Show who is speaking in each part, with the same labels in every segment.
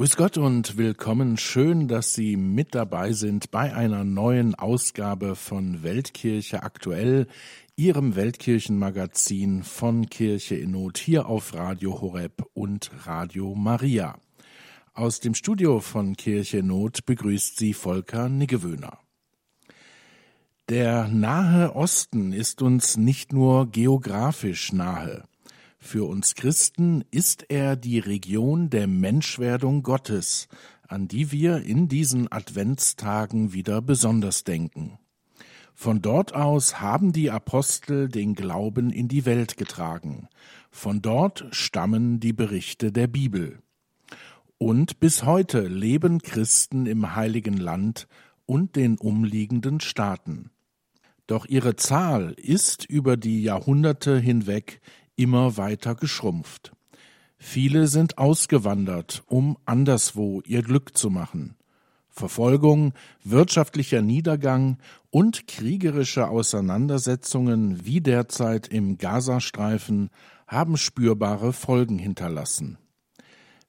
Speaker 1: Grüß Gott und willkommen. Schön, dass Sie mit dabei sind bei einer neuen Ausgabe von Weltkirche aktuell, Ihrem Weltkirchenmagazin von Kirche in Not hier auf Radio Horeb und Radio Maria. Aus dem Studio von Kirche in Not begrüßt Sie Volker Niggewöhner. Der Nahe Osten ist uns nicht nur geografisch nahe. Für uns Christen ist er die Region der Menschwerdung Gottes, an die wir in diesen Adventstagen wieder besonders denken. Von dort aus haben die Apostel den Glauben in die Welt getragen. Von dort stammen die Berichte der Bibel. Und bis heute leben Christen im heiligen Land und den umliegenden Staaten. Doch ihre Zahl ist über die Jahrhunderte hinweg immer weiter geschrumpft. Viele sind ausgewandert, um anderswo ihr Glück zu machen. Verfolgung, wirtschaftlicher Niedergang und kriegerische Auseinandersetzungen wie derzeit im Gazastreifen haben spürbare Folgen hinterlassen.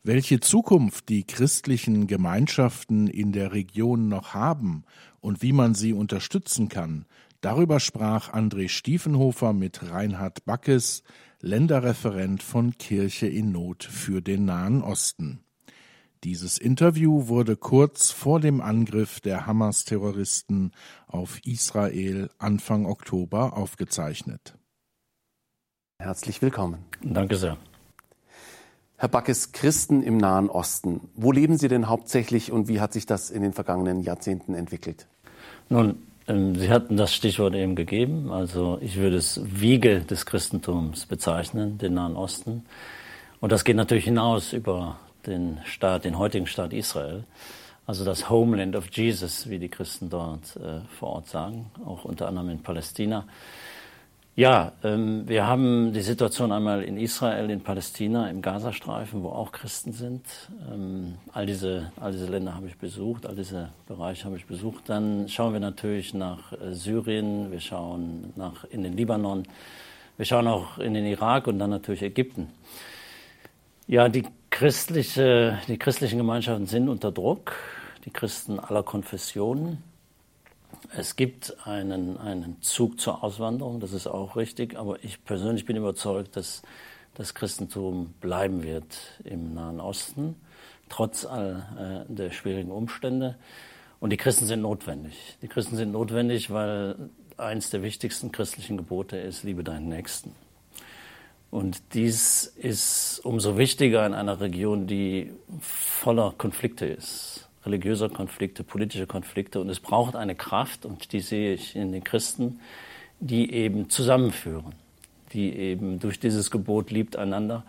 Speaker 1: Welche Zukunft die christlichen Gemeinschaften in der Region noch haben und wie man sie unterstützen kann, darüber sprach André Stiefenhofer mit Reinhard Backes, Länderreferent von Kirche in Not für den Nahen Osten. Dieses Interview wurde kurz vor dem Angriff der Hamas-Terroristen auf Israel Anfang Oktober aufgezeichnet.
Speaker 2: Herzlich willkommen.
Speaker 3: Danke sehr.
Speaker 2: Herr Backes, Christen im Nahen Osten. Wo leben Sie denn hauptsächlich und wie hat sich das in den vergangenen Jahrzehnten entwickelt?
Speaker 3: Nun, Sie hatten das Stichwort eben gegeben. Also ich würde es Wiege des Christentums bezeichnen, den Nahen Osten. Und das geht natürlich hinaus über den Staat, den heutigen Staat Israel. Also das Homeland of Jesus, wie die Christen dort äh, vor Ort sagen, auch unter anderem in Palästina. Ja, ähm, wir haben die Situation einmal in Israel, in Palästina, im Gazastreifen, wo auch Christen sind. Ähm, all, diese, all diese Länder habe ich besucht, all diese Bereiche habe ich besucht. Dann schauen wir natürlich nach äh, Syrien, wir schauen nach, in den Libanon, wir schauen auch in den Irak und dann natürlich Ägypten. Ja, die, christliche, die christlichen Gemeinschaften sind unter Druck, die Christen aller Konfessionen. Es gibt einen, einen Zug zur Auswanderung, das ist auch richtig, aber ich persönlich bin überzeugt, dass das Christentum bleiben wird im Nahen Osten, trotz all äh, der schwierigen Umstände. Und die Christen sind notwendig. Die Christen sind notwendig, weil eins der wichtigsten christlichen Gebote ist, liebe deinen Nächsten. Und dies ist umso wichtiger in einer Region, die voller Konflikte ist religiöser Konflikte, politische Konflikte. Und es braucht eine Kraft, und die sehe ich in den Christen, die eben zusammenführen, die eben durch dieses Gebot liebt einander,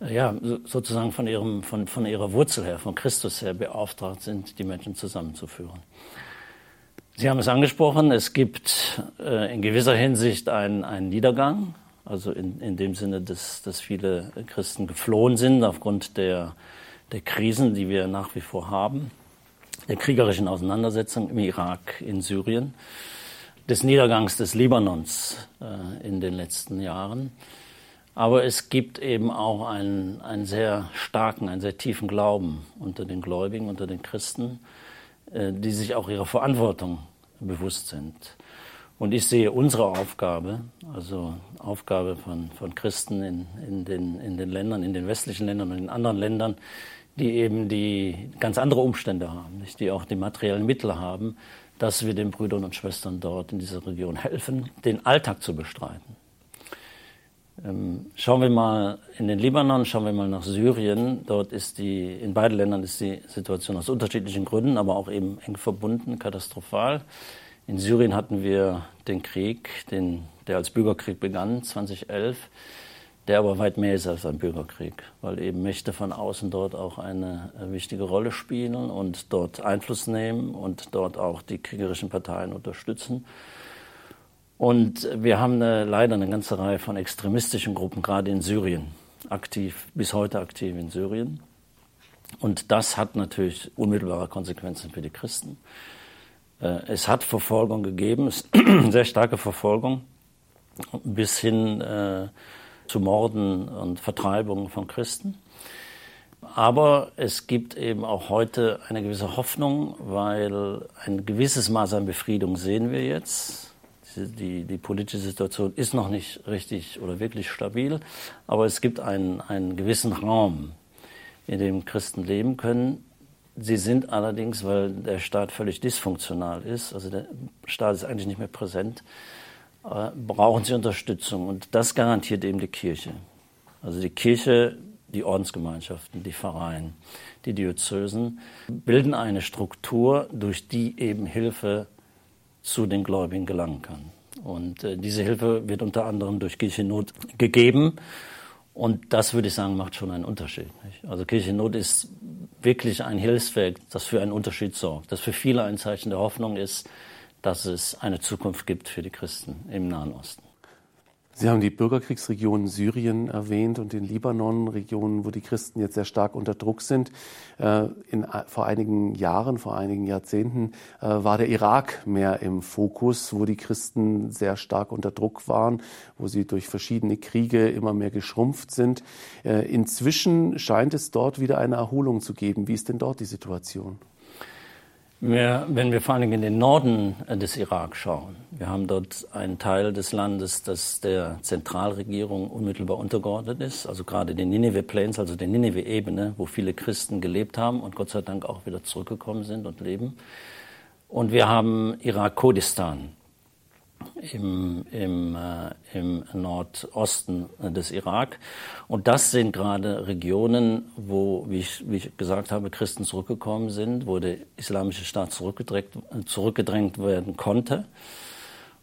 Speaker 3: äh, ja, sozusagen von, ihrem, von, von ihrer Wurzel her, von Christus her beauftragt sind, die Menschen zusammenzuführen. Sie haben es angesprochen, es gibt äh, in gewisser Hinsicht einen, einen Niedergang, also in, in dem Sinne, dass, dass viele Christen geflohen sind aufgrund der, der Krisen, die wir nach wie vor haben der kriegerischen Auseinandersetzung im Irak, in Syrien, des Niedergangs des Libanons äh, in den letzten Jahren. Aber es gibt eben auch einen, einen sehr starken, einen sehr tiefen Glauben unter den Gläubigen, unter den Christen, äh, die sich auch ihrer Verantwortung bewusst sind. Und ich sehe unsere Aufgabe, also Aufgabe von, von Christen in, in, den, in den Ländern, in den westlichen Ländern und in anderen Ländern, die eben die ganz andere Umstände haben, nicht? die auch die materiellen Mittel haben, dass wir den Brüdern und Schwestern dort in dieser Region helfen, den Alltag zu bestreiten. Ähm, schauen wir mal in den Libanon, schauen wir mal nach Syrien. Dort ist die, in beiden Ländern ist die Situation aus unterschiedlichen Gründen, aber auch eben eng verbunden, katastrophal. In Syrien hatten wir den Krieg, den, der als Bürgerkrieg begann, 2011 der aber weit mehr ist als ein Bürgerkrieg, weil eben Mächte von außen dort auch eine äh, wichtige Rolle spielen und dort Einfluss nehmen und dort auch die kriegerischen Parteien unterstützen. Und wir haben eine, leider eine ganze Reihe von extremistischen Gruppen, gerade in Syrien, aktiv, bis heute aktiv in Syrien. Und das hat natürlich unmittelbare Konsequenzen für die Christen. Äh, es hat Verfolgung gegeben, sehr starke Verfolgung, bis hin äh, zu Morden und Vertreibungen von Christen. Aber es gibt eben auch heute eine gewisse Hoffnung, weil ein gewisses Maß an Befriedung sehen wir jetzt. Die, die politische Situation ist noch nicht richtig oder wirklich stabil, aber es gibt einen, einen gewissen Raum, in dem Christen leben können. Sie sind allerdings, weil der Staat völlig dysfunktional ist, also der Staat ist eigentlich nicht mehr präsent, brauchen sie Unterstützung. Und das garantiert eben die Kirche. Also die Kirche die Ordensgemeinschaften, die Pfarreien, die Diözesen bilden eine Struktur, durch die eben Hilfe zu den Gläubigen gelangen kann. Und äh, diese Hilfe wird unter anderem durch Kirchennot gegeben. Und das würde ich sagen, macht schon einen Unterschied. Nicht? Also Kirchennot ist wirklich ein Hilfswerk, das für einen Unterschied sorgt, das für viele ein Zeichen der Hoffnung ist, dass es eine Zukunft gibt für die Christen im Nahen Osten.
Speaker 2: Sie haben die Bürgerkriegsregion Syrien erwähnt und den Libanon, Regionen, wo die Christen jetzt sehr stark unter Druck sind. Äh, in, vor einigen Jahren, vor einigen Jahrzehnten äh, war der Irak mehr im Fokus, wo die Christen sehr stark unter Druck waren, wo sie durch verschiedene Kriege immer mehr geschrumpft sind. Äh, inzwischen scheint es dort wieder eine Erholung zu geben. Wie ist denn dort die Situation?
Speaker 3: Wir, wenn wir vor allem in den Norden des Irak schauen, wir haben dort einen Teil des Landes, das der Zentralregierung unmittelbar untergeordnet ist, also gerade den Nineveh Plains, also der Nineveh-Ebene, wo viele Christen gelebt haben und Gott sei Dank auch wieder zurückgekommen sind und leben. Und wir haben Irak-Kurdistan, im, im, äh, im Nordosten des Irak. Und das sind gerade Regionen, wo, wie ich, wie ich gesagt habe, Christen zurückgekommen sind, wo der islamische Staat zurückgedrängt, zurückgedrängt werden konnte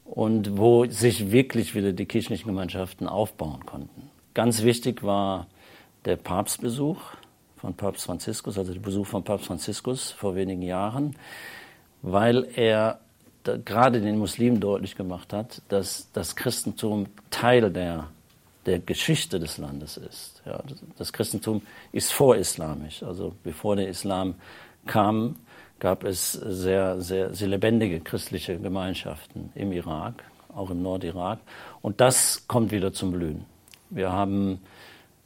Speaker 3: und wo sich wirklich wieder die kirchlichen Gemeinschaften aufbauen konnten. Ganz wichtig war der Papstbesuch von Papst Franziskus, also der Besuch von Papst Franziskus vor wenigen Jahren, weil er gerade den Muslimen deutlich gemacht hat, dass das Christentum Teil der, der Geschichte des Landes ist. Ja, das Christentum ist vorislamisch. Also bevor der Islam kam, gab es sehr, sehr, sehr lebendige christliche Gemeinschaften im Irak, auch im Nordirak. Und das kommt wieder zum Blühen. Wir haben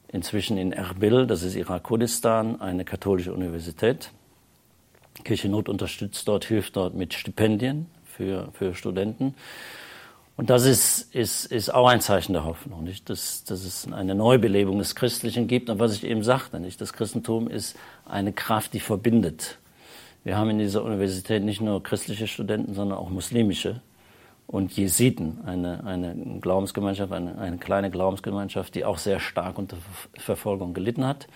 Speaker 3: inzwischen in Erbil, das ist Irak-Kurdistan, eine katholische Universität. Kirche Not unterstützt dort, hilft dort mit Stipendien für, für Studenten. Und das ist, ist, ist auch ein Zeichen der Hoffnung, nicht? Dass, dass es eine Neubelebung des Christlichen gibt. Und was ich eben sagte, nicht? das Christentum ist eine Kraft, die verbindet. Wir haben in dieser Universität nicht nur christliche Studenten, sondern auch muslimische und Jesiden, eine, eine Glaubensgemeinschaft, eine, eine kleine Glaubensgemeinschaft, die auch sehr stark unter Verfolgung gelitten hat.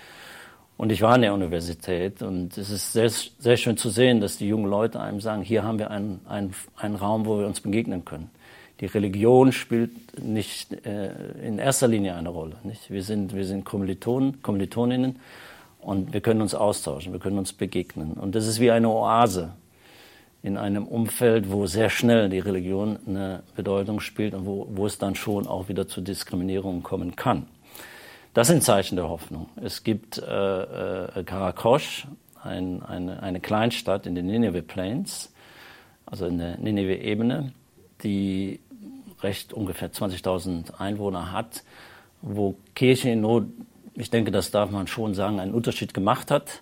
Speaker 3: Und ich war an der Universität und es ist sehr, sehr schön zu sehen, dass die jungen Leute einem sagen, hier haben wir einen, einen, einen Raum, wo wir uns begegnen können. Die Religion spielt nicht äh, in erster Linie eine Rolle. Nicht? Wir sind, wir sind Kommilitonen, Kommilitoninnen und wir können uns austauschen, wir können uns begegnen. Und das ist wie eine Oase in einem Umfeld, wo sehr schnell die Religion eine Bedeutung spielt und wo, wo es dann schon auch wieder zu Diskriminierungen kommen kann. Das sind Zeichen der Hoffnung. Es gibt äh, äh, Karakosh, ein, eine, eine Kleinstadt in den Nineveh Plains, also in der Nineveh-Ebene, die recht ungefähr 20.000 Einwohner hat, wo Kirche in Not, ich denke, das darf man schon sagen, einen Unterschied gemacht hat,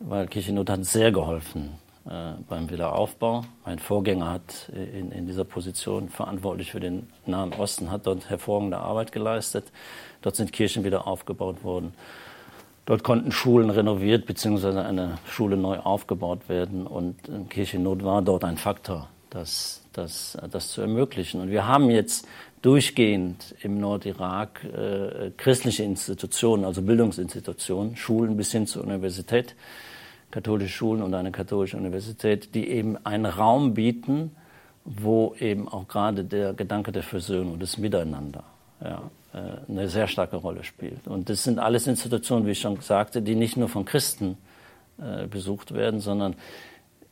Speaker 3: weil Kirche in Not hat sehr geholfen beim Wiederaufbau. Mein Vorgänger hat in, in dieser Position verantwortlich für den Nahen Osten, hat dort hervorragende Arbeit geleistet. Dort sind Kirchen wieder aufgebaut worden. Dort konnten Schulen renoviert bzw. eine Schule neu aufgebaut werden und Kirchennot war dort ein Faktor, das, das, das zu ermöglichen. Und wir haben jetzt durchgehend im Nordirak äh, christliche Institutionen, also Bildungsinstitutionen, Schulen bis hin zur Universität, katholische Schulen und eine katholische Universität, die eben einen Raum bieten, wo eben auch gerade der Gedanke der Versöhnung, des Miteinander, ja, äh, eine sehr starke Rolle spielt. Und das sind alles Institutionen, wie ich schon sagte, die nicht nur von Christen äh, besucht werden, sondern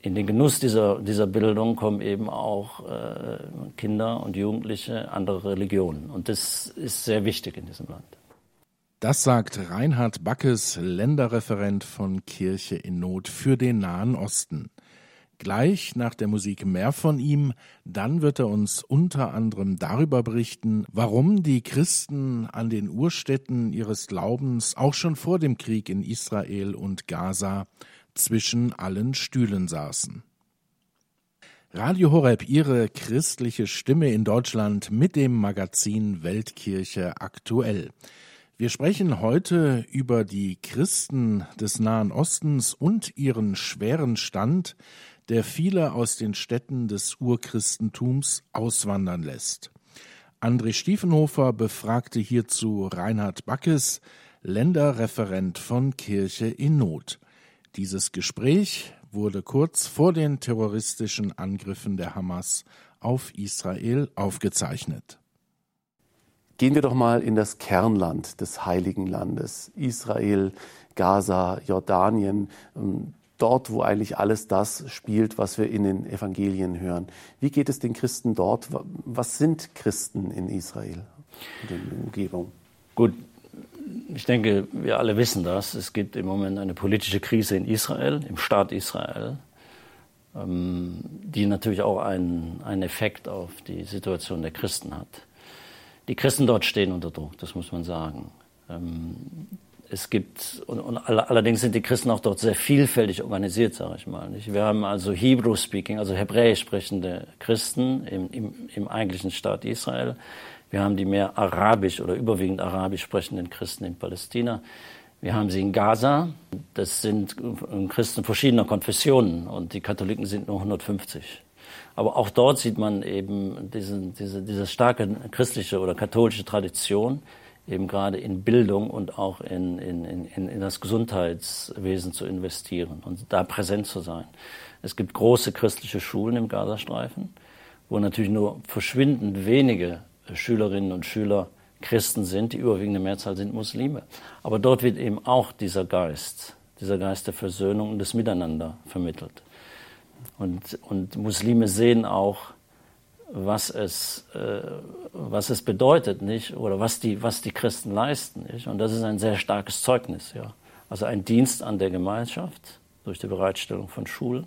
Speaker 3: in den Genuss dieser, dieser Bildung kommen eben auch äh, Kinder und Jugendliche anderer Religionen. Und das ist sehr wichtig in diesem Land.
Speaker 1: Das sagt Reinhard Backes, Länderreferent von Kirche in Not für den Nahen Osten. Gleich nach der Musik mehr von ihm, dann wird er uns unter anderem darüber berichten, warum die Christen an den Urstätten ihres Glaubens auch schon vor dem Krieg in Israel und Gaza zwischen allen Stühlen saßen. Radio Horeb, Ihre christliche Stimme in Deutschland mit dem Magazin Weltkirche aktuell. Wir sprechen heute über die Christen des Nahen Ostens und ihren schweren Stand, der viele aus den Städten des Urchristentums auswandern lässt. André Stiefenhofer befragte hierzu Reinhard Backes, Länderreferent von Kirche in Not. Dieses Gespräch wurde kurz vor den terroristischen Angriffen der Hamas auf Israel aufgezeichnet.
Speaker 2: Gehen wir doch mal in das Kernland des Heiligen Landes, Israel, Gaza, Jordanien, ähm, dort, wo eigentlich alles das spielt, was wir in den Evangelien hören. Wie geht es den Christen dort? Was sind Christen in Israel und in der Umgebung?
Speaker 3: Gut, ich denke, wir alle wissen das. Es gibt im Moment eine politische Krise in Israel, im Staat Israel, ähm, die natürlich auch einen, einen Effekt auf die Situation der Christen hat. Die Christen dort stehen unter Druck, das muss man sagen. Ähm, es gibt, und, und allerdings sind die Christen auch dort sehr vielfältig organisiert, sage ich mal. Nicht? Wir haben also Hebrew-speaking, also hebräisch sprechende Christen im, im, im eigentlichen Staat Israel. Wir haben die mehr arabisch oder überwiegend arabisch sprechenden Christen in Palästina. Wir haben sie in Gaza. Das sind Christen verschiedener Konfessionen und die Katholiken sind nur 150. Aber auch dort sieht man eben diese, diese, diese starke christliche oder katholische Tradition, eben gerade in Bildung und auch in, in, in, in das Gesundheitswesen zu investieren und da präsent zu sein. Es gibt große christliche Schulen im Gazastreifen, wo natürlich nur verschwindend wenige Schülerinnen und Schüler Christen sind, die überwiegende Mehrzahl sind Muslime. Aber dort wird eben auch dieser Geist, dieser Geist der Versöhnung und des Miteinander vermittelt. Und, und Muslime sehen auch, was es, äh, was es bedeutet, nicht? Oder was die, was die Christen leisten, nicht? Und das ist ein sehr starkes Zeugnis, ja. Also ein Dienst an der Gemeinschaft durch die Bereitstellung von Schulen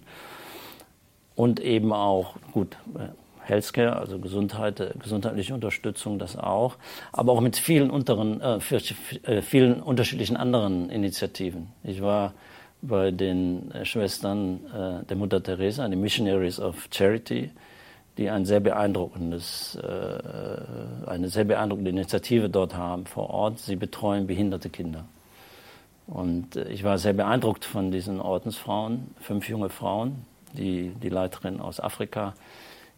Speaker 3: und eben auch, gut, äh, Healthcare, also Gesundheit, äh, gesundheitliche Unterstützung, das auch, aber auch mit vielen, unteren, äh, äh, vielen unterschiedlichen anderen Initiativen. Ich war bei den äh, Schwestern äh, der Mutter Teresa, den Missionaries of Charity, die ein sehr beeindruckendes, äh, eine sehr beeindruckende Initiative dort haben vor Ort. Sie betreuen behinderte Kinder. Und ich war sehr beeindruckt von diesen Ordensfrauen, fünf junge Frauen, die, die Leiterin aus Afrika,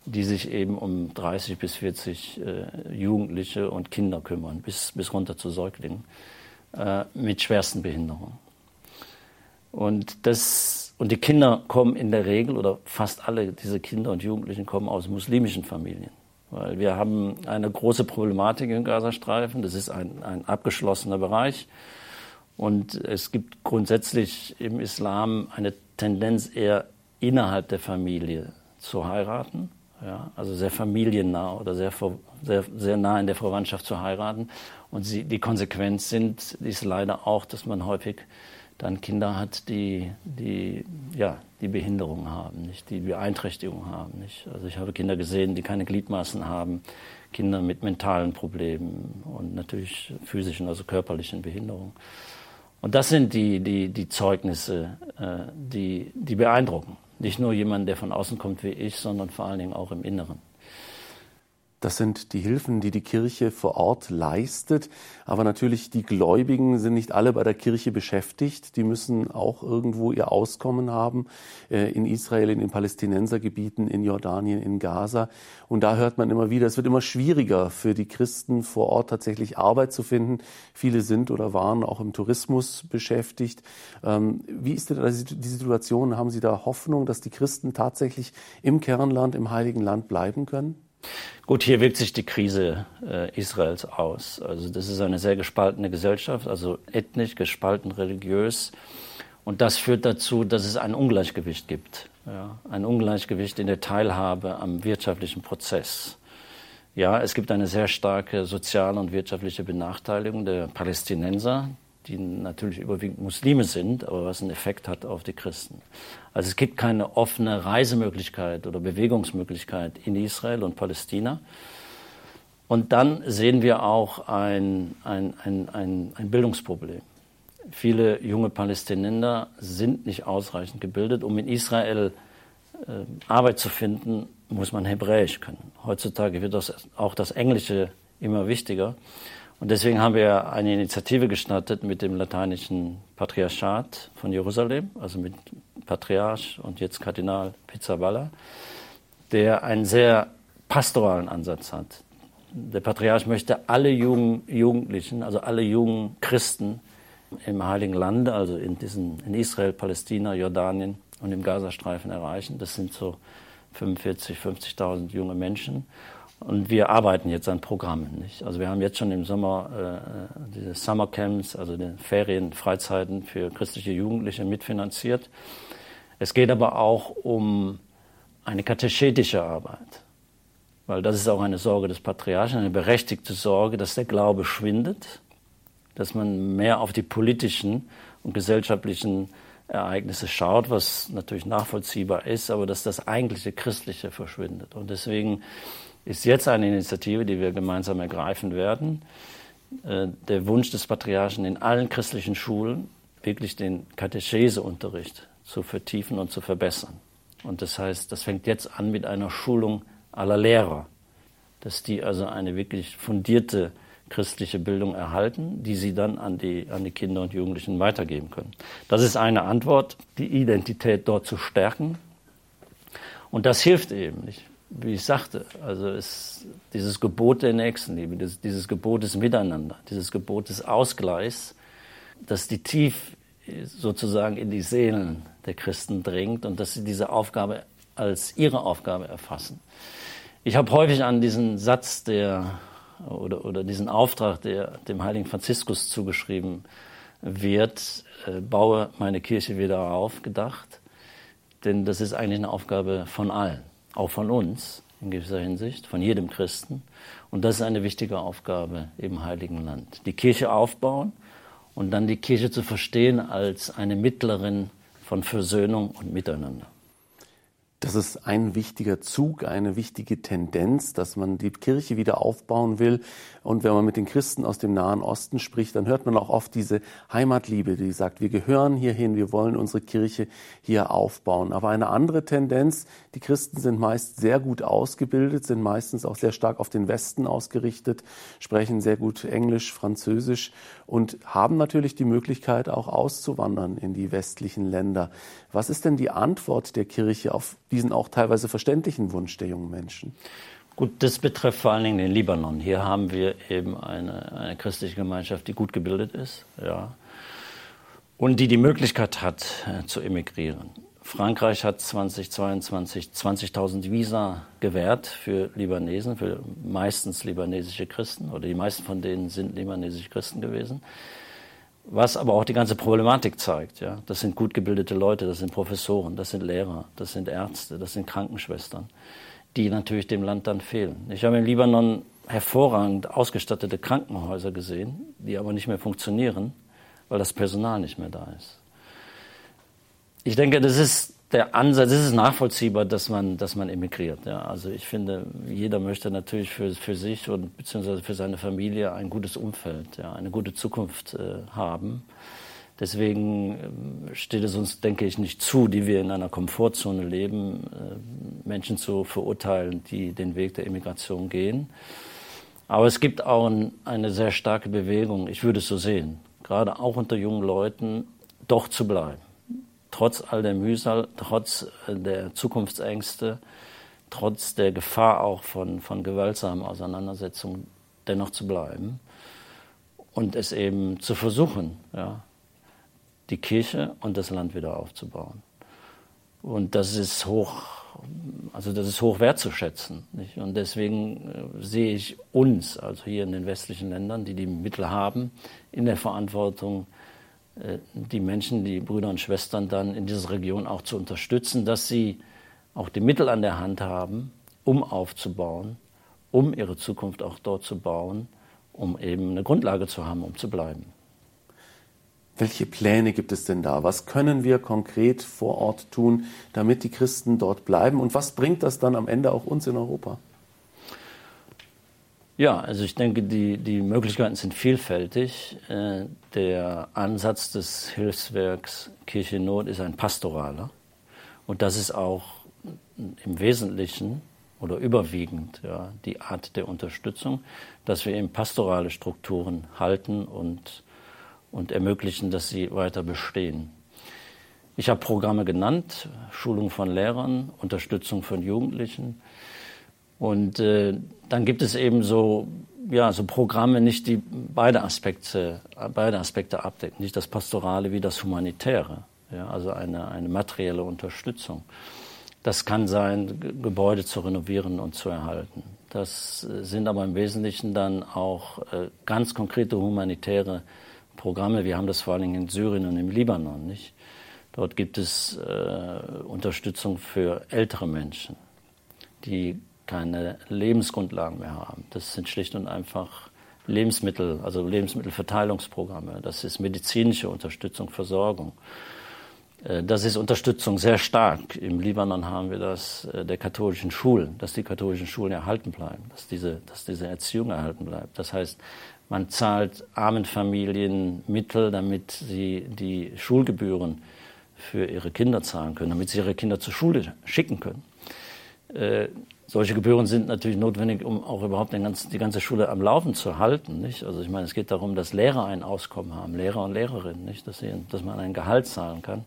Speaker 3: die sich eben um 30 bis 40 äh, Jugendliche und Kinder kümmern, bis, bis runter zu Säuglingen, mit schwersten Behinderungen. Und das und die Kinder kommen in der Regel, oder fast alle diese Kinder und Jugendlichen kommen aus muslimischen Familien. Weil wir haben eine große Problematik im Gazastreifen. Das ist ein, ein abgeschlossener Bereich. Und es gibt grundsätzlich im Islam eine Tendenz eher innerhalb der Familie zu heiraten. Ja, also sehr familiennah oder sehr, sehr, sehr nah in der Verwandtschaft zu heiraten. Und sie, die Konsequenz sind, ist leider auch, dass man häufig dann Kinder hat, die, die, ja, die Behinderung haben, nicht, die Beeinträchtigung haben. Nicht. Also ich habe Kinder gesehen, die keine Gliedmaßen haben, Kinder mit mentalen Problemen und natürlich physischen, also körperlichen Behinderungen. Und das sind die, die, die Zeugnisse, äh, die, die beeindrucken. Nicht nur jemand, der von außen kommt wie ich, sondern vor allen Dingen auch im Inneren.
Speaker 2: Das sind die Hilfen, die die Kirche vor Ort leistet. Aber natürlich, die Gläubigen sind nicht alle bei der Kirche beschäftigt. Die müssen auch irgendwo ihr Auskommen haben äh, in Israel, in den Palästinensergebieten, in Jordanien, in Gaza. Und da hört man immer wieder, es wird immer schwieriger für die Christen vor Ort tatsächlich Arbeit zu finden. Viele sind oder waren auch im Tourismus beschäftigt. Ähm, wie ist denn die Situation? Haben Sie da Hoffnung, dass die Christen tatsächlich im Kernland, im Heiligen Land bleiben können?
Speaker 3: Gut, hier wirkt sich die Krise äh, Israels aus. Also das ist eine sehr gespaltene Gesellschaft, also ethnisch, gespalten, religiös. Und das führt dazu, dass es ein Ungleichgewicht gibt. Ja, ein Ungleichgewicht in der Teilhabe am wirtschaftlichen Prozess. Ja, es gibt eine sehr starke soziale und wirtschaftliche Benachteiligung der Palästinenser, die natürlich überwiegend Muslime sind, aber was einen Effekt hat auf die Christen. Also es gibt keine offene Reisemöglichkeit oder Bewegungsmöglichkeit in Israel und Palästina. Und dann sehen wir auch ein, ein, ein, ein, ein Bildungsproblem. Viele junge Palästinenser sind nicht ausreichend gebildet, um in Israel äh, Arbeit zu finden, muss man Hebräisch können. Heutzutage wird das, auch das Englische immer wichtiger. Und deswegen haben wir eine Initiative gestartet mit dem lateinischen Patriarchat von Jerusalem, also mit Patriarch und jetzt Kardinal Pizzaballa, der einen sehr pastoralen Ansatz hat. Der Patriarch möchte alle jungen Jugendlichen, also alle jungen Christen im Heiligen Land, also in, diesen, in Israel, Palästina, Jordanien und im Gazastreifen erreichen. Das sind so 45.000, 50.000 junge Menschen. Und wir arbeiten jetzt an Programmen. Nicht? Also wir haben jetzt schon im Sommer äh, diese Summer Camps, also die Ferien, Freizeiten für christliche Jugendliche mitfinanziert. Es geht aber auch um eine katechetische Arbeit. Weil das ist auch eine Sorge des Patriarchen, eine berechtigte Sorge, dass der Glaube schwindet, dass man mehr auf die politischen und gesellschaftlichen Ereignisse schaut, was natürlich nachvollziehbar ist, aber dass das eigentliche Christliche verschwindet. Und deswegen ist jetzt eine Initiative, die wir gemeinsam ergreifen werden. Äh, der Wunsch des Patriarchen in allen christlichen Schulen wirklich den Katecheseunterricht zu vertiefen und zu verbessern. Und das heißt, das fängt jetzt an mit einer Schulung aller Lehrer, dass die also eine wirklich fundierte christliche Bildung erhalten, die sie dann an die, an die Kinder und Jugendlichen weitergeben können. Das ist eine Antwort, die Identität dort zu stärken. Und das hilft eben nicht wie ich sagte, also ist dieses Gebot der Nächstenliebe, dieses, Gebot des Miteinander, dieses Gebot des Ausgleichs, dass die tief sozusagen in die Seelen der Christen dringt und dass sie diese Aufgabe als ihre Aufgabe erfassen. Ich habe häufig an diesen Satz der oder, oder diesen Auftrag, der dem heiligen Franziskus zugeschrieben wird, äh, baue meine Kirche wieder auf, gedacht. Denn das ist eigentlich eine Aufgabe von allen auch von uns in gewisser Hinsicht, von jedem Christen. Und das ist eine wichtige Aufgabe im Heiligen Land. Die Kirche aufbauen und dann die Kirche zu verstehen als eine Mittlerin von Versöhnung und Miteinander.
Speaker 2: Das ist ein wichtiger Zug, eine wichtige Tendenz, dass man die Kirche wieder aufbauen will. Und wenn man mit den Christen aus dem Nahen Osten spricht, dann hört man auch oft diese Heimatliebe, die sagt, wir gehören hierhin, wir wollen unsere Kirche hier aufbauen. Aber eine andere Tendenz, die Christen sind meist sehr gut ausgebildet, sind meistens auch sehr stark auf den Westen ausgerichtet, sprechen sehr gut Englisch, Französisch und haben natürlich die Möglichkeit auch auszuwandern in die westlichen Länder. Was ist denn die Antwort der Kirche auf diesen auch teilweise verständlichen Wunsch der jungen Menschen?
Speaker 3: Gut, das betrifft vor allen Dingen den Libanon. Hier haben wir eben eine, eine christliche Gemeinschaft, die gut gebildet ist, ja, und die die Möglichkeit hat, äh, zu emigrieren. Frankreich hat 2022 20.000 Visa gewährt für Libanesen, für meistens libanesische Christen, oder die meisten von denen sind libanesische Christen gewesen. Was aber auch die ganze Problematik zeigt. Ja. Das sind gut gebildete Leute, das sind Professoren, das sind Lehrer, das sind Ärzte, das sind Krankenschwestern, die natürlich dem Land dann fehlen. Ich habe im Libanon hervorragend ausgestattete Krankenhäuser gesehen, die aber nicht mehr funktionieren, weil das Personal nicht mehr da ist. Ich denke, das ist der Ansatz, es ist nachvollziehbar, dass man, dass man emigriert. Ja. Also ich finde, jeder möchte natürlich für, für sich und beziehungsweise für seine Familie ein gutes Umfeld, ja, eine gute Zukunft äh, haben. Deswegen äh, steht es uns, denke ich, nicht zu, die wir in einer Komfortzone leben, äh, Menschen zu verurteilen, die den Weg der Emigration gehen. Aber es gibt auch ein, eine sehr starke Bewegung, ich würde es so sehen, gerade auch unter jungen Leuten, doch zu bleiben trotz all der Mühsal, trotz äh, der Zukunftsängste, trotz der Gefahr auch von, von gewaltsamen Auseinandersetzungen dennoch zu bleiben und es eben zu versuchen, ja, die Kirche und das Land wieder aufzubauen. Und das ist hoch, also das ist hoch wertzuschätzen. Nicht? Und deswegen äh, sehe ich uns, also hier in den westlichen Ländern, die die Mittel haben, in der Verantwortung, die Menschen, die Brüder und Schwestern dann in dieser Region auch zu unterstützen, dass sie auch die Mittel an der Hand haben, um aufzubauen, um ihre Zukunft auch dort zu bauen, um eben eine Grundlage zu haben, um zu bleiben.
Speaker 2: Welche Pläne gibt es denn da? Was können wir konkret vor Ort tun, damit die Christen dort bleiben? Und was bringt das dann am Ende auch uns in Europa?
Speaker 3: Ja, also ich denke, die, die Möglichkeiten sind vielfältig. Äh, der Ansatz des Hilfswerks Kirche Not ist ein pastoraler. Und das ist auch im Wesentlichen oder überwiegend ja, die Art der Unterstützung, dass wir eben pastorale Strukturen halten und, und ermöglichen, dass sie weiter bestehen. Ich habe Programme genannt, Schulung von Lehrern, Unterstützung von Jugendlichen. Und äh, dann gibt es eben so, ja, so Programme, nicht die beide Aspekte, beide Aspekte abdecken, nicht das Pastorale wie das Humanitäre, ja, also eine, eine materielle Unterstützung. Das kann sein, Gebäude zu renovieren und zu erhalten. Das äh, sind aber im Wesentlichen dann auch äh, ganz konkrete humanitäre Programme. Wir haben das vor allem in Syrien und im Libanon, nicht? Dort gibt es äh, Unterstützung für ältere Menschen, die keine Lebensgrundlagen mehr haben. Das sind schlicht und einfach Lebensmittel, also Lebensmittelverteilungsprogramme. Das ist medizinische Unterstützung, Versorgung. Äh, das ist Unterstützung sehr stark. Im Libanon haben wir das äh, der katholischen Schulen, dass die katholischen Schulen erhalten bleiben, dass diese, dass diese Erziehung erhalten bleibt. Das heißt, man zahlt armen Familien Mittel, damit sie die Schulgebühren für ihre Kinder zahlen können, damit sie ihre Kinder zur Schule schicken können. Äh, solche Gebühren sind natürlich notwendig, um auch überhaupt ganzen, die ganze Schule am Laufen zu halten. Nicht? Also ich meine, es geht darum, dass Lehrer ein Auskommen haben, Lehrer und Lehrerinnen, nicht? Dass, sie, dass man ein Gehalt zahlen kann,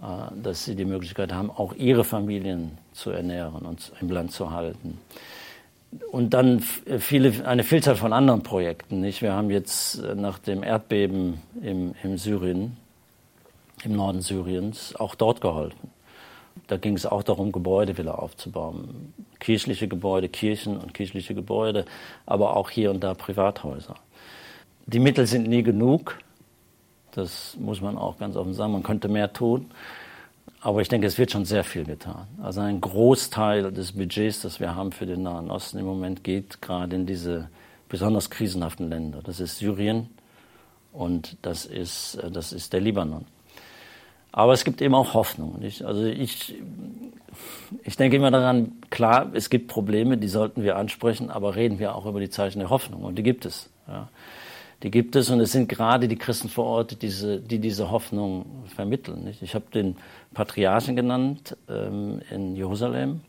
Speaker 3: äh, dass sie die Möglichkeit haben, auch ihre Familien zu ernähren und im Land zu halten. Und dann viele, eine Vielzahl von anderen Projekten. Nicht? Wir haben jetzt äh, nach dem Erdbeben im, im Syrien, im Norden Syriens, auch dort geholfen. Da ging es auch darum, Gebäude wieder aufzubauen. Kirchliche Gebäude, Kirchen und kirchliche Gebäude, aber auch hier und da Privathäuser. Die Mittel sind nie genug. Das muss man auch ganz offen sagen. Man könnte mehr tun. Aber ich denke, es wird schon sehr viel getan. Also ein Großteil des Budgets, das wir haben für den Nahen Osten im Moment, geht gerade in diese besonders krisenhaften Länder. Das ist Syrien und das ist, äh, das ist der Libanon. Aber es gibt eben auch Hoffnung. Nicht? Also ich, ich denke immer daran, klar, es gibt Probleme, die sollten wir ansprechen, aber reden wir auch über die Zeichen der Hoffnung. Und die gibt es. Ja. Die gibt es und es sind gerade die Christen vor Ort, die diese, die diese Hoffnung vermitteln. Nicht? Ich habe den Patriarchen genannt ähm, in Jerusalem,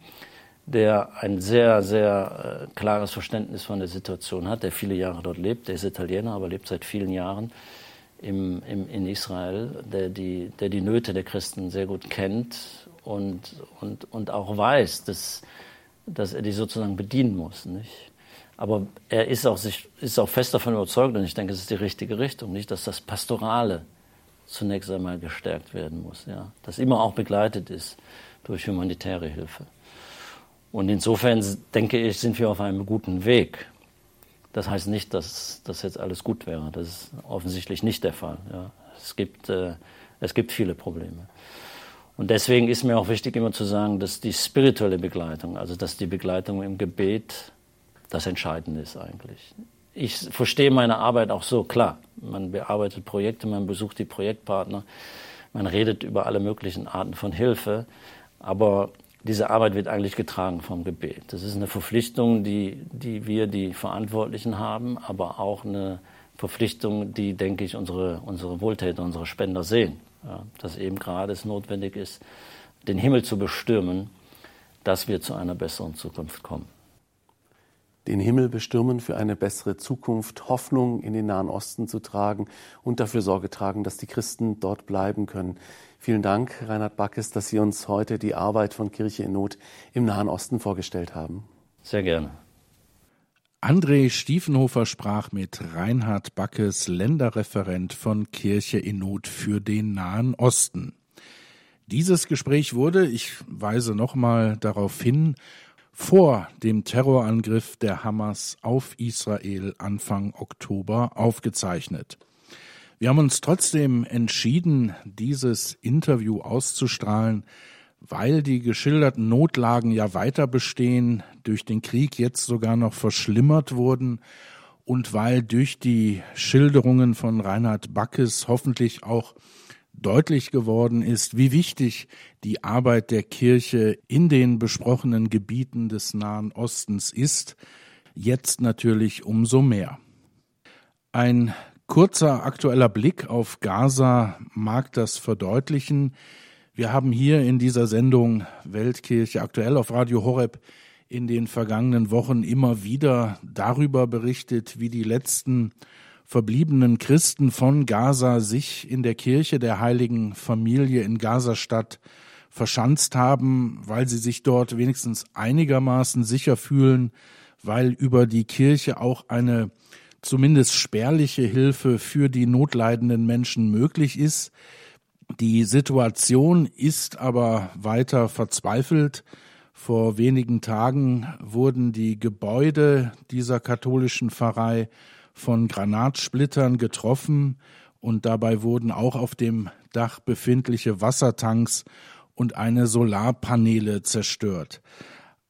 Speaker 3: der ein sehr, sehr äh, klares Verständnis von der Situation hat, der viele Jahre dort lebt. Der ist Italiener, aber lebt seit vielen Jahren im, im, in Israel, der die, der die Nöte der Christen sehr gut kennt und, und, und auch weiß, dass, dass er die sozusagen bedienen muss. Nicht? Aber er ist auch, sich, ist auch fest davon überzeugt, und ich denke, es ist die richtige Richtung, nicht, dass das Pastorale zunächst einmal gestärkt werden muss, ja? das immer auch begleitet ist durch humanitäre Hilfe. Und insofern denke ich, sind wir auf einem guten Weg. Das heißt nicht, dass das jetzt alles gut wäre. Das ist offensichtlich nicht der Fall. Ja. Es, gibt, äh, es gibt viele Probleme. Und deswegen ist mir auch wichtig, immer zu sagen, dass die spirituelle Begleitung, also dass die Begleitung im Gebet das Entscheidende ist eigentlich. Ich verstehe meine Arbeit auch so, klar. Man bearbeitet Projekte, man besucht die Projektpartner, man redet über alle möglichen Arten von Hilfe, aber diese Arbeit wird eigentlich getragen vom Gebet. Das ist eine Verpflichtung, die, die wir, die Verantwortlichen haben, aber auch eine Verpflichtung, die, denke ich, unsere, unsere Wohltäter, unsere Spender sehen. Ja, dass eben gerade es notwendig ist, den Himmel zu bestürmen, dass wir zu einer besseren Zukunft kommen.
Speaker 2: Den Himmel bestürmen für eine bessere Zukunft, Hoffnung in den Nahen Osten zu tragen und dafür Sorge tragen, dass die Christen dort bleiben können. Vielen Dank, Reinhard Backes, dass Sie uns heute die Arbeit von Kirche in Not im Nahen Osten vorgestellt haben.
Speaker 3: Sehr gerne.
Speaker 1: André Stiefenhofer sprach mit Reinhard Backes, Länderreferent von Kirche in Not für den Nahen Osten. Dieses Gespräch wurde, ich weise nochmal darauf hin, vor dem Terrorangriff der Hamas auf Israel Anfang Oktober aufgezeichnet. Wir haben uns trotzdem entschieden, dieses Interview auszustrahlen, weil die geschilderten Notlagen ja weiter bestehen, durch den Krieg jetzt sogar noch verschlimmert wurden und weil durch die Schilderungen von Reinhard Backes hoffentlich auch deutlich geworden ist, wie wichtig die Arbeit der Kirche in den besprochenen Gebieten des Nahen Ostens ist, jetzt natürlich umso mehr. Ein kurzer aktueller Blick auf Gaza mag das verdeutlichen. Wir haben hier in dieser Sendung Weltkirche aktuell auf Radio Horeb in den vergangenen Wochen immer wieder darüber berichtet, wie die letzten verbliebenen Christen von Gaza sich in der Kirche der heiligen Familie in Gazastadt verschanzt haben, weil sie sich dort wenigstens einigermaßen sicher fühlen, weil über die Kirche auch eine zumindest spärliche Hilfe für die notleidenden Menschen möglich ist. Die Situation ist aber weiter verzweifelt. Vor wenigen Tagen wurden die Gebäude dieser katholischen Pfarrei von Granatsplittern getroffen und dabei wurden auch auf dem Dach befindliche Wassertanks und eine Solarpaneele zerstört.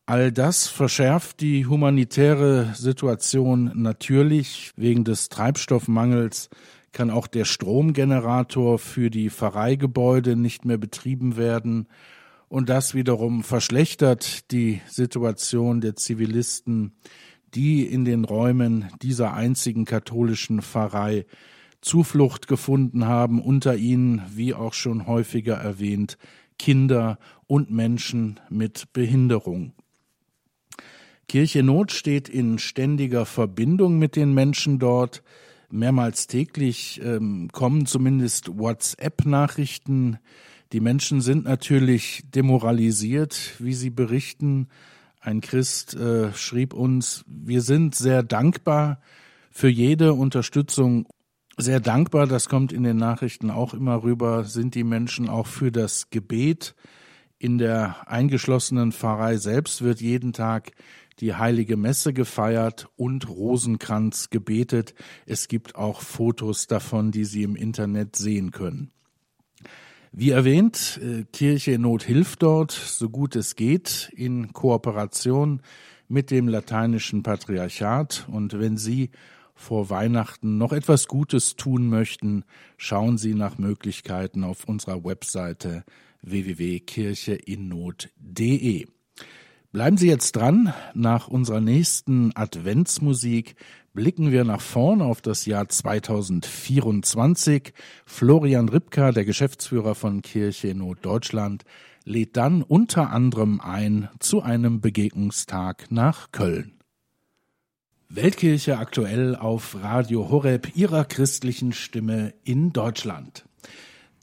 Speaker 1: All das verschärft die humanitäre Situation natürlich. Wegen des Treibstoffmangels kann auch der Stromgenerator für die Pfarreigebäude nicht mehr betrieben werden. Und das wiederum verschlechtert die Situation der Zivilisten die in den Räumen dieser einzigen katholischen Pfarrei Zuflucht gefunden haben, unter ihnen, wie auch schon häufiger erwähnt, Kinder und Menschen mit Behinderung. Kirche Not steht in ständiger Verbindung mit den Menschen dort. Mehrmals täglich ähm, kommen zumindest WhatsApp-Nachrichten. Die Menschen sind natürlich demoralisiert, wie sie berichten. Ein Christ äh, schrieb uns, wir sind sehr dankbar für jede Unterstützung. Sehr dankbar, das kommt in den Nachrichten auch immer rüber, sind die Menschen auch für das Gebet. In der eingeschlossenen Pfarrei selbst wird jeden Tag die heilige Messe gefeiert und Rosenkranz gebetet. Es gibt auch Fotos davon, die Sie im Internet sehen können. Wie erwähnt, äh, Kirche in Not hilft dort, so gut es geht, in Kooperation mit dem lateinischen Patriarchat. Und wenn Sie vor Weihnachten noch etwas Gutes tun möchten, schauen Sie nach Möglichkeiten auf unserer Webseite www.kircheinnot.de. Bleiben Sie jetzt dran. Nach unserer nächsten Adventsmusik blicken wir nach vorn auf das Jahr 2024. Florian Ripka, der Geschäftsführer von Kirche in Norddeutschland, lädt dann unter anderem ein zu einem Begegnungstag nach Köln. Weltkirche aktuell auf Radio Horeb ihrer christlichen Stimme in Deutschland.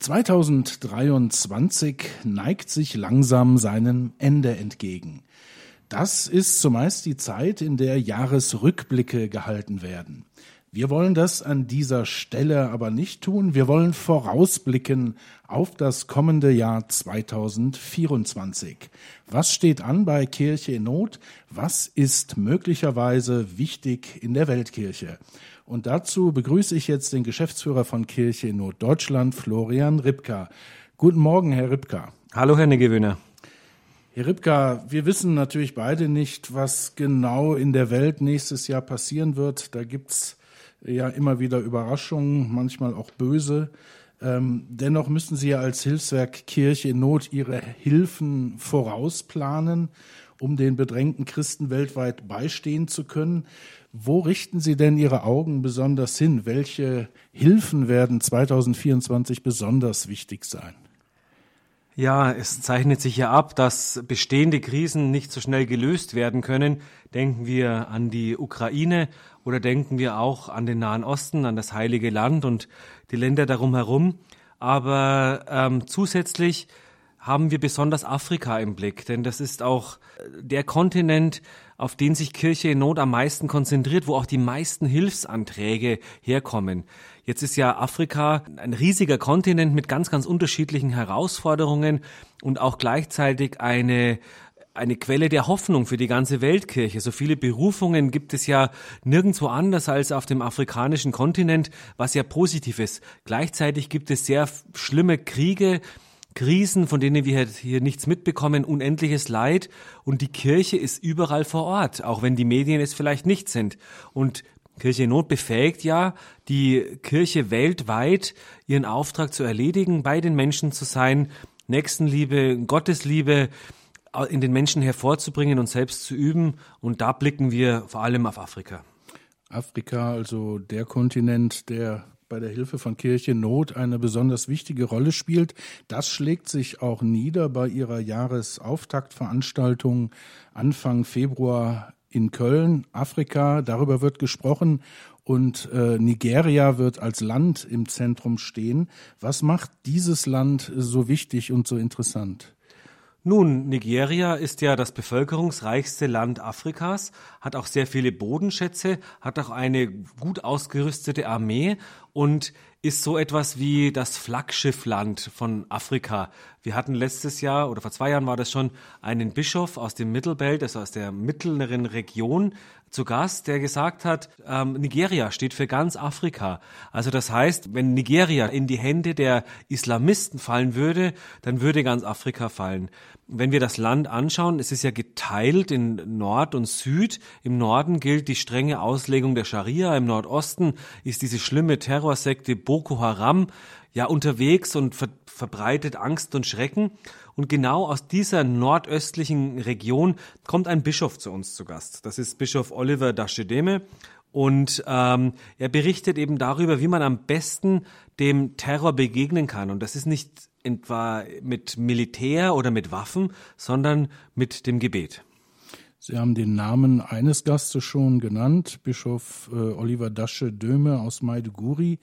Speaker 1: 2023 neigt sich langsam seinem Ende entgegen. Das ist zumeist die Zeit, in der Jahresrückblicke gehalten werden. Wir wollen das an dieser Stelle aber nicht tun. Wir wollen vorausblicken auf das kommende Jahr 2024. Was steht an bei Kirche in Not? Was ist möglicherweise wichtig in der Weltkirche? Und dazu begrüße ich jetzt den Geschäftsführer von Kirche in Not Deutschland, Florian Ripka. Guten Morgen, Herr Ripka.
Speaker 4: Hallo, Herr Negewöhner.
Speaker 1: Herr Ripka, wir wissen natürlich beide nicht, was genau in der Welt nächstes Jahr passieren wird. Da gibt's ja immer wieder Überraschungen, manchmal auch böse. Ähm, dennoch müssen Sie ja als Hilfswerk Kirche in Not Ihre Hilfen vorausplanen, um den bedrängten Christen weltweit beistehen zu können. Wo richten Sie denn Ihre Augen besonders hin? Welche Hilfen werden 2024 besonders wichtig sein?
Speaker 4: Ja, es zeichnet sich ja ab, dass bestehende Krisen nicht so schnell gelöst werden können. Denken wir an die Ukraine oder denken wir auch an den Nahen Osten, an das Heilige Land und die Länder darum herum. Aber ähm, zusätzlich haben wir besonders Afrika im Blick, denn das ist auch der Kontinent, auf den sich Kirche in Not am meisten konzentriert, wo auch die meisten Hilfsanträge herkommen. Jetzt ist ja Afrika ein riesiger Kontinent mit ganz, ganz unterschiedlichen Herausforderungen und auch gleichzeitig eine eine Quelle der Hoffnung für die ganze Weltkirche. So viele Berufungen gibt es ja nirgendwo anders als auf dem afrikanischen Kontinent, was ja positiv ist. Gleichzeitig gibt es sehr schlimme Kriege, Krisen, von denen wir hier nichts mitbekommen, unendliches Leid und die Kirche ist überall vor Ort, auch wenn die Medien es vielleicht nicht sind. Und Kirche in Not befähigt ja die Kirche weltweit, ihren Auftrag zu erledigen, bei den Menschen zu sein, Nächstenliebe, Gottesliebe in den Menschen hervorzubringen und selbst zu üben. Und da blicken wir vor allem auf Afrika.
Speaker 1: Afrika, also der Kontinent, der bei der Hilfe von Kirche Not eine besonders wichtige Rolle spielt. Das schlägt sich auch nieder bei ihrer Jahresauftaktveranstaltung Anfang Februar in Köln, Afrika. Darüber wird gesprochen und äh, Nigeria wird als Land im Zentrum stehen. Was macht dieses Land so wichtig und so interessant?
Speaker 4: Nun, Nigeria ist ja das bevölkerungsreichste Land Afrikas, hat auch sehr viele Bodenschätze, hat auch eine gut ausgerüstete Armee und ist so etwas wie das Flaggschiffland von Afrika. Wir hatten letztes Jahr oder vor zwei Jahren war das schon einen Bischof aus dem Mittelbelt, also aus der mittleren Region, zu Gast, der gesagt hat, ähm, Nigeria steht für ganz Afrika. Also das heißt, wenn Nigeria in die Hände der Islamisten fallen würde, dann würde ganz Afrika fallen. Wenn wir das Land anschauen, es ist ja geteilt in Nord und Süd. Im Norden gilt die strenge Auslegung der Scharia, im Nordosten ist diese schlimme Terrorsekte Boko Haram ja unterwegs und ver verbreitet Angst und Schrecken. Und genau aus dieser nordöstlichen Region kommt ein Bischof zu uns zu Gast. Das ist Bischof Oliver Daschedeme. Und ähm, er berichtet eben darüber, wie man am besten dem Terror begegnen kann. Und das ist nicht etwa mit Militär oder mit Waffen, sondern mit dem Gebet.
Speaker 1: Sie haben den Namen eines Gastes schon genannt, Bischof äh, Oliver Dasche Döme aus Maiduguri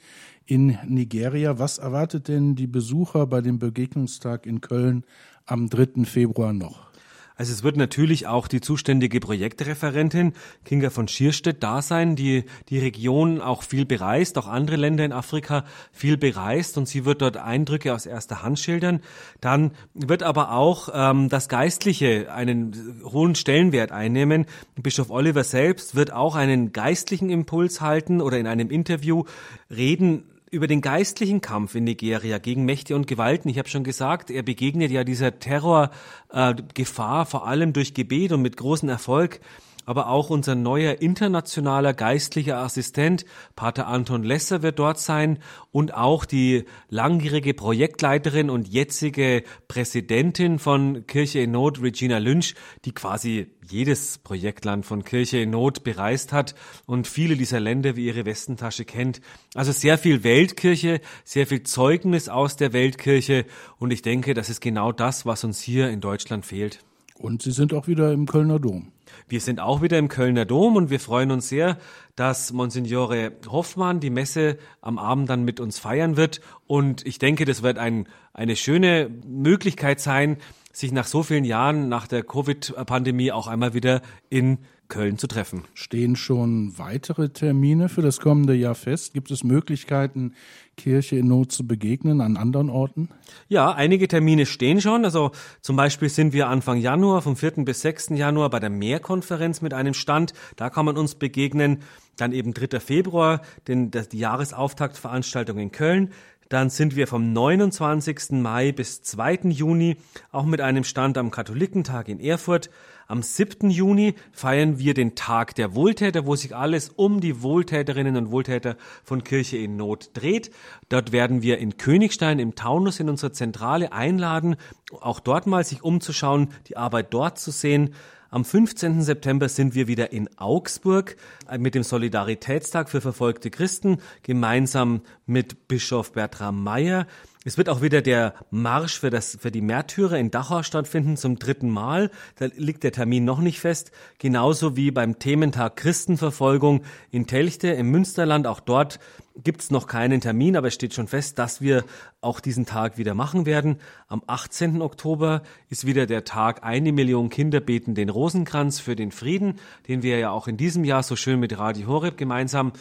Speaker 1: in Nigeria. Was erwartet denn die Besucher bei dem Begegnungstag in Köln am 3. Februar noch?
Speaker 4: Also es wird natürlich auch die zuständige Projektreferentin Kinga von Schierstedt da sein, die die Region auch viel bereist, auch andere Länder in Afrika viel bereist und sie wird dort Eindrücke aus erster Hand schildern. Dann wird aber auch ähm, das Geistliche einen hohen Stellenwert einnehmen. Bischof Oliver selbst wird auch einen geistlichen Impuls halten oder in einem Interview reden über den geistlichen Kampf in Nigeria gegen Mächte und Gewalten. Ich habe schon gesagt, er begegnet ja dieser Terrorgefahr äh, vor allem durch Gebet und mit großem Erfolg aber auch unser neuer internationaler geistlicher Assistent, Pater Anton Lesser, wird dort sein und auch die langjährige Projektleiterin und jetzige Präsidentin von Kirche in Not, Regina Lynch, die quasi jedes Projektland von Kirche in Not bereist hat und viele dieser Länder wie ihre Westentasche kennt. Also sehr viel Weltkirche, sehr viel Zeugnis aus der Weltkirche und ich denke, das ist genau das, was uns hier in Deutschland fehlt.
Speaker 1: Und Sie sind auch wieder im Kölner Dom.
Speaker 4: Wir sind auch wieder im Kölner Dom und wir freuen uns sehr, dass Monsignore Hoffmann die Messe am Abend dann mit uns feiern wird. Und ich denke, das wird ein, eine schöne Möglichkeit sein, sich nach so vielen Jahren nach der Covid-Pandemie auch einmal wieder in Köln zu treffen.
Speaker 1: Stehen schon weitere Termine für das kommende Jahr fest? Gibt es Möglichkeiten, Kirche in Not zu begegnen an anderen Orten?
Speaker 4: Ja, einige Termine stehen schon. Also zum Beispiel sind wir Anfang Januar, vom 4. bis 6. Januar bei der Mehrkonferenz mit einem Stand. Da kann man uns begegnen. Dann eben 3. Februar, den, die Jahresauftaktveranstaltung in Köln. Dann sind wir vom 29. Mai bis 2. Juni auch mit einem Stand am Katholikentag in Erfurt. Am 7. Juni feiern wir den Tag der Wohltäter, wo sich alles um die Wohltäterinnen und Wohltäter von Kirche in Not dreht. Dort werden wir in Königstein im Taunus in unsere Zentrale einladen, auch dort mal sich umzuschauen, die Arbeit dort zu sehen. Am 15. September sind wir wieder in Augsburg äh, mit dem Solidaritätstag für verfolgte Christen, gemeinsam mit Bischof Bertram Meyer. Es wird auch wieder der Marsch für, das, für die Märtyrer in Dachau stattfinden zum dritten Mal. Da liegt der Termin noch nicht fest. Genauso wie beim Thementag Christenverfolgung in Telchte im Münsterland. Auch dort gibt es noch keinen Termin, aber es steht schon fest, dass wir auch diesen Tag wieder machen werden. Am 18. Oktober ist wieder der Tag Eine Million Kinder beten den Rosenkranz für den Frieden, den wir ja auch in diesem Jahr so schön mit Radio Horeb gemeinsam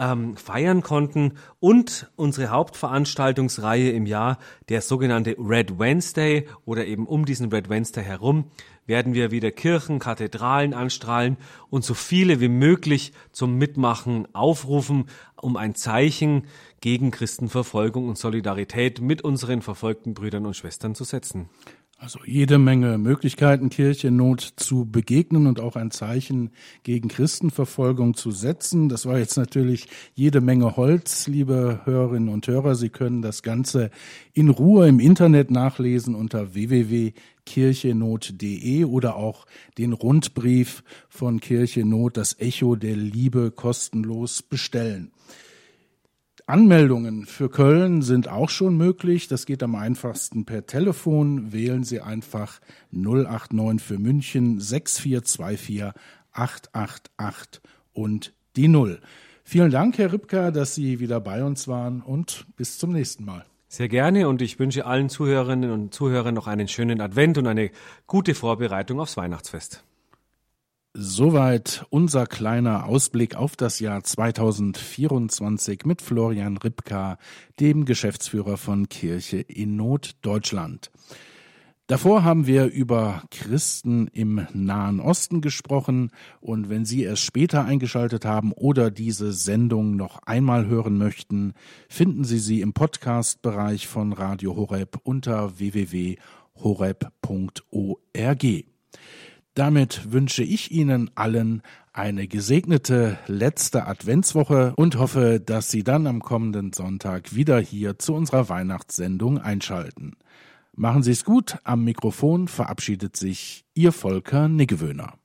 Speaker 4: ähm, feiern konnten und unsere Hauptveranstaltungsreihe im Jahr, der sogenannte Red Wednesday oder eben um diesen Red Wednesday herum, werden wir wieder Kirchen, Kathedralen anstrahlen und so viele wie möglich zum Mitmachen aufrufen, um ein Zeichen gegen Christenverfolgung und Solidarität mit unseren verfolgten Brüdern und Schwestern zu setzen.
Speaker 1: Also jede Menge Möglichkeiten, Kirchennot zu begegnen und auch ein Zeichen gegen Christenverfolgung zu setzen. Das war jetzt natürlich jede Menge Holz, liebe Hörerinnen und Hörer. Sie können das Ganze in Ruhe im Internet nachlesen unter www.kirchenot.de oder auch den Rundbrief von Kirchennot, das Echo der Liebe kostenlos bestellen. Anmeldungen für Köln sind auch schon möglich. Das geht am einfachsten per Telefon. Wählen Sie einfach 089 für München 6424 888 und die Null. Vielen Dank, Herr Ripka, dass Sie wieder bei uns waren und bis zum nächsten Mal.
Speaker 4: Sehr gerne und ich wünsche allen Zuhörerinnen und Zuhörern noch einen schönen Advent und eine gute Vorbereitung aufs Weihnachtsfest.
Speaker 1: Soweit unser kleiner Ausblick auf das Jahr 2024 mit Florian Ripka, dem Geschäftsführer von Kirche in Not Deutschland. Davor haben wir über Christen im Nahen Osten gesprochen und wenn Sie erst später eingeschaltet haben oder diese Sendung noch einmal hören möchten, finden Sie sie im Podcast-Bereich von Radio Horeb unter www.horeb.org. Damit wünsche ich Ihnen allen eine gesegnete letzte Adventswoche und hoffe, dass Sie dann am kommenden Sonntag wieder hier zu unserer Weihnachtssendung einschalten. Machen Sie es gut, am Mikrofon verabschiedet sich Ihr Volker Niggewöhner.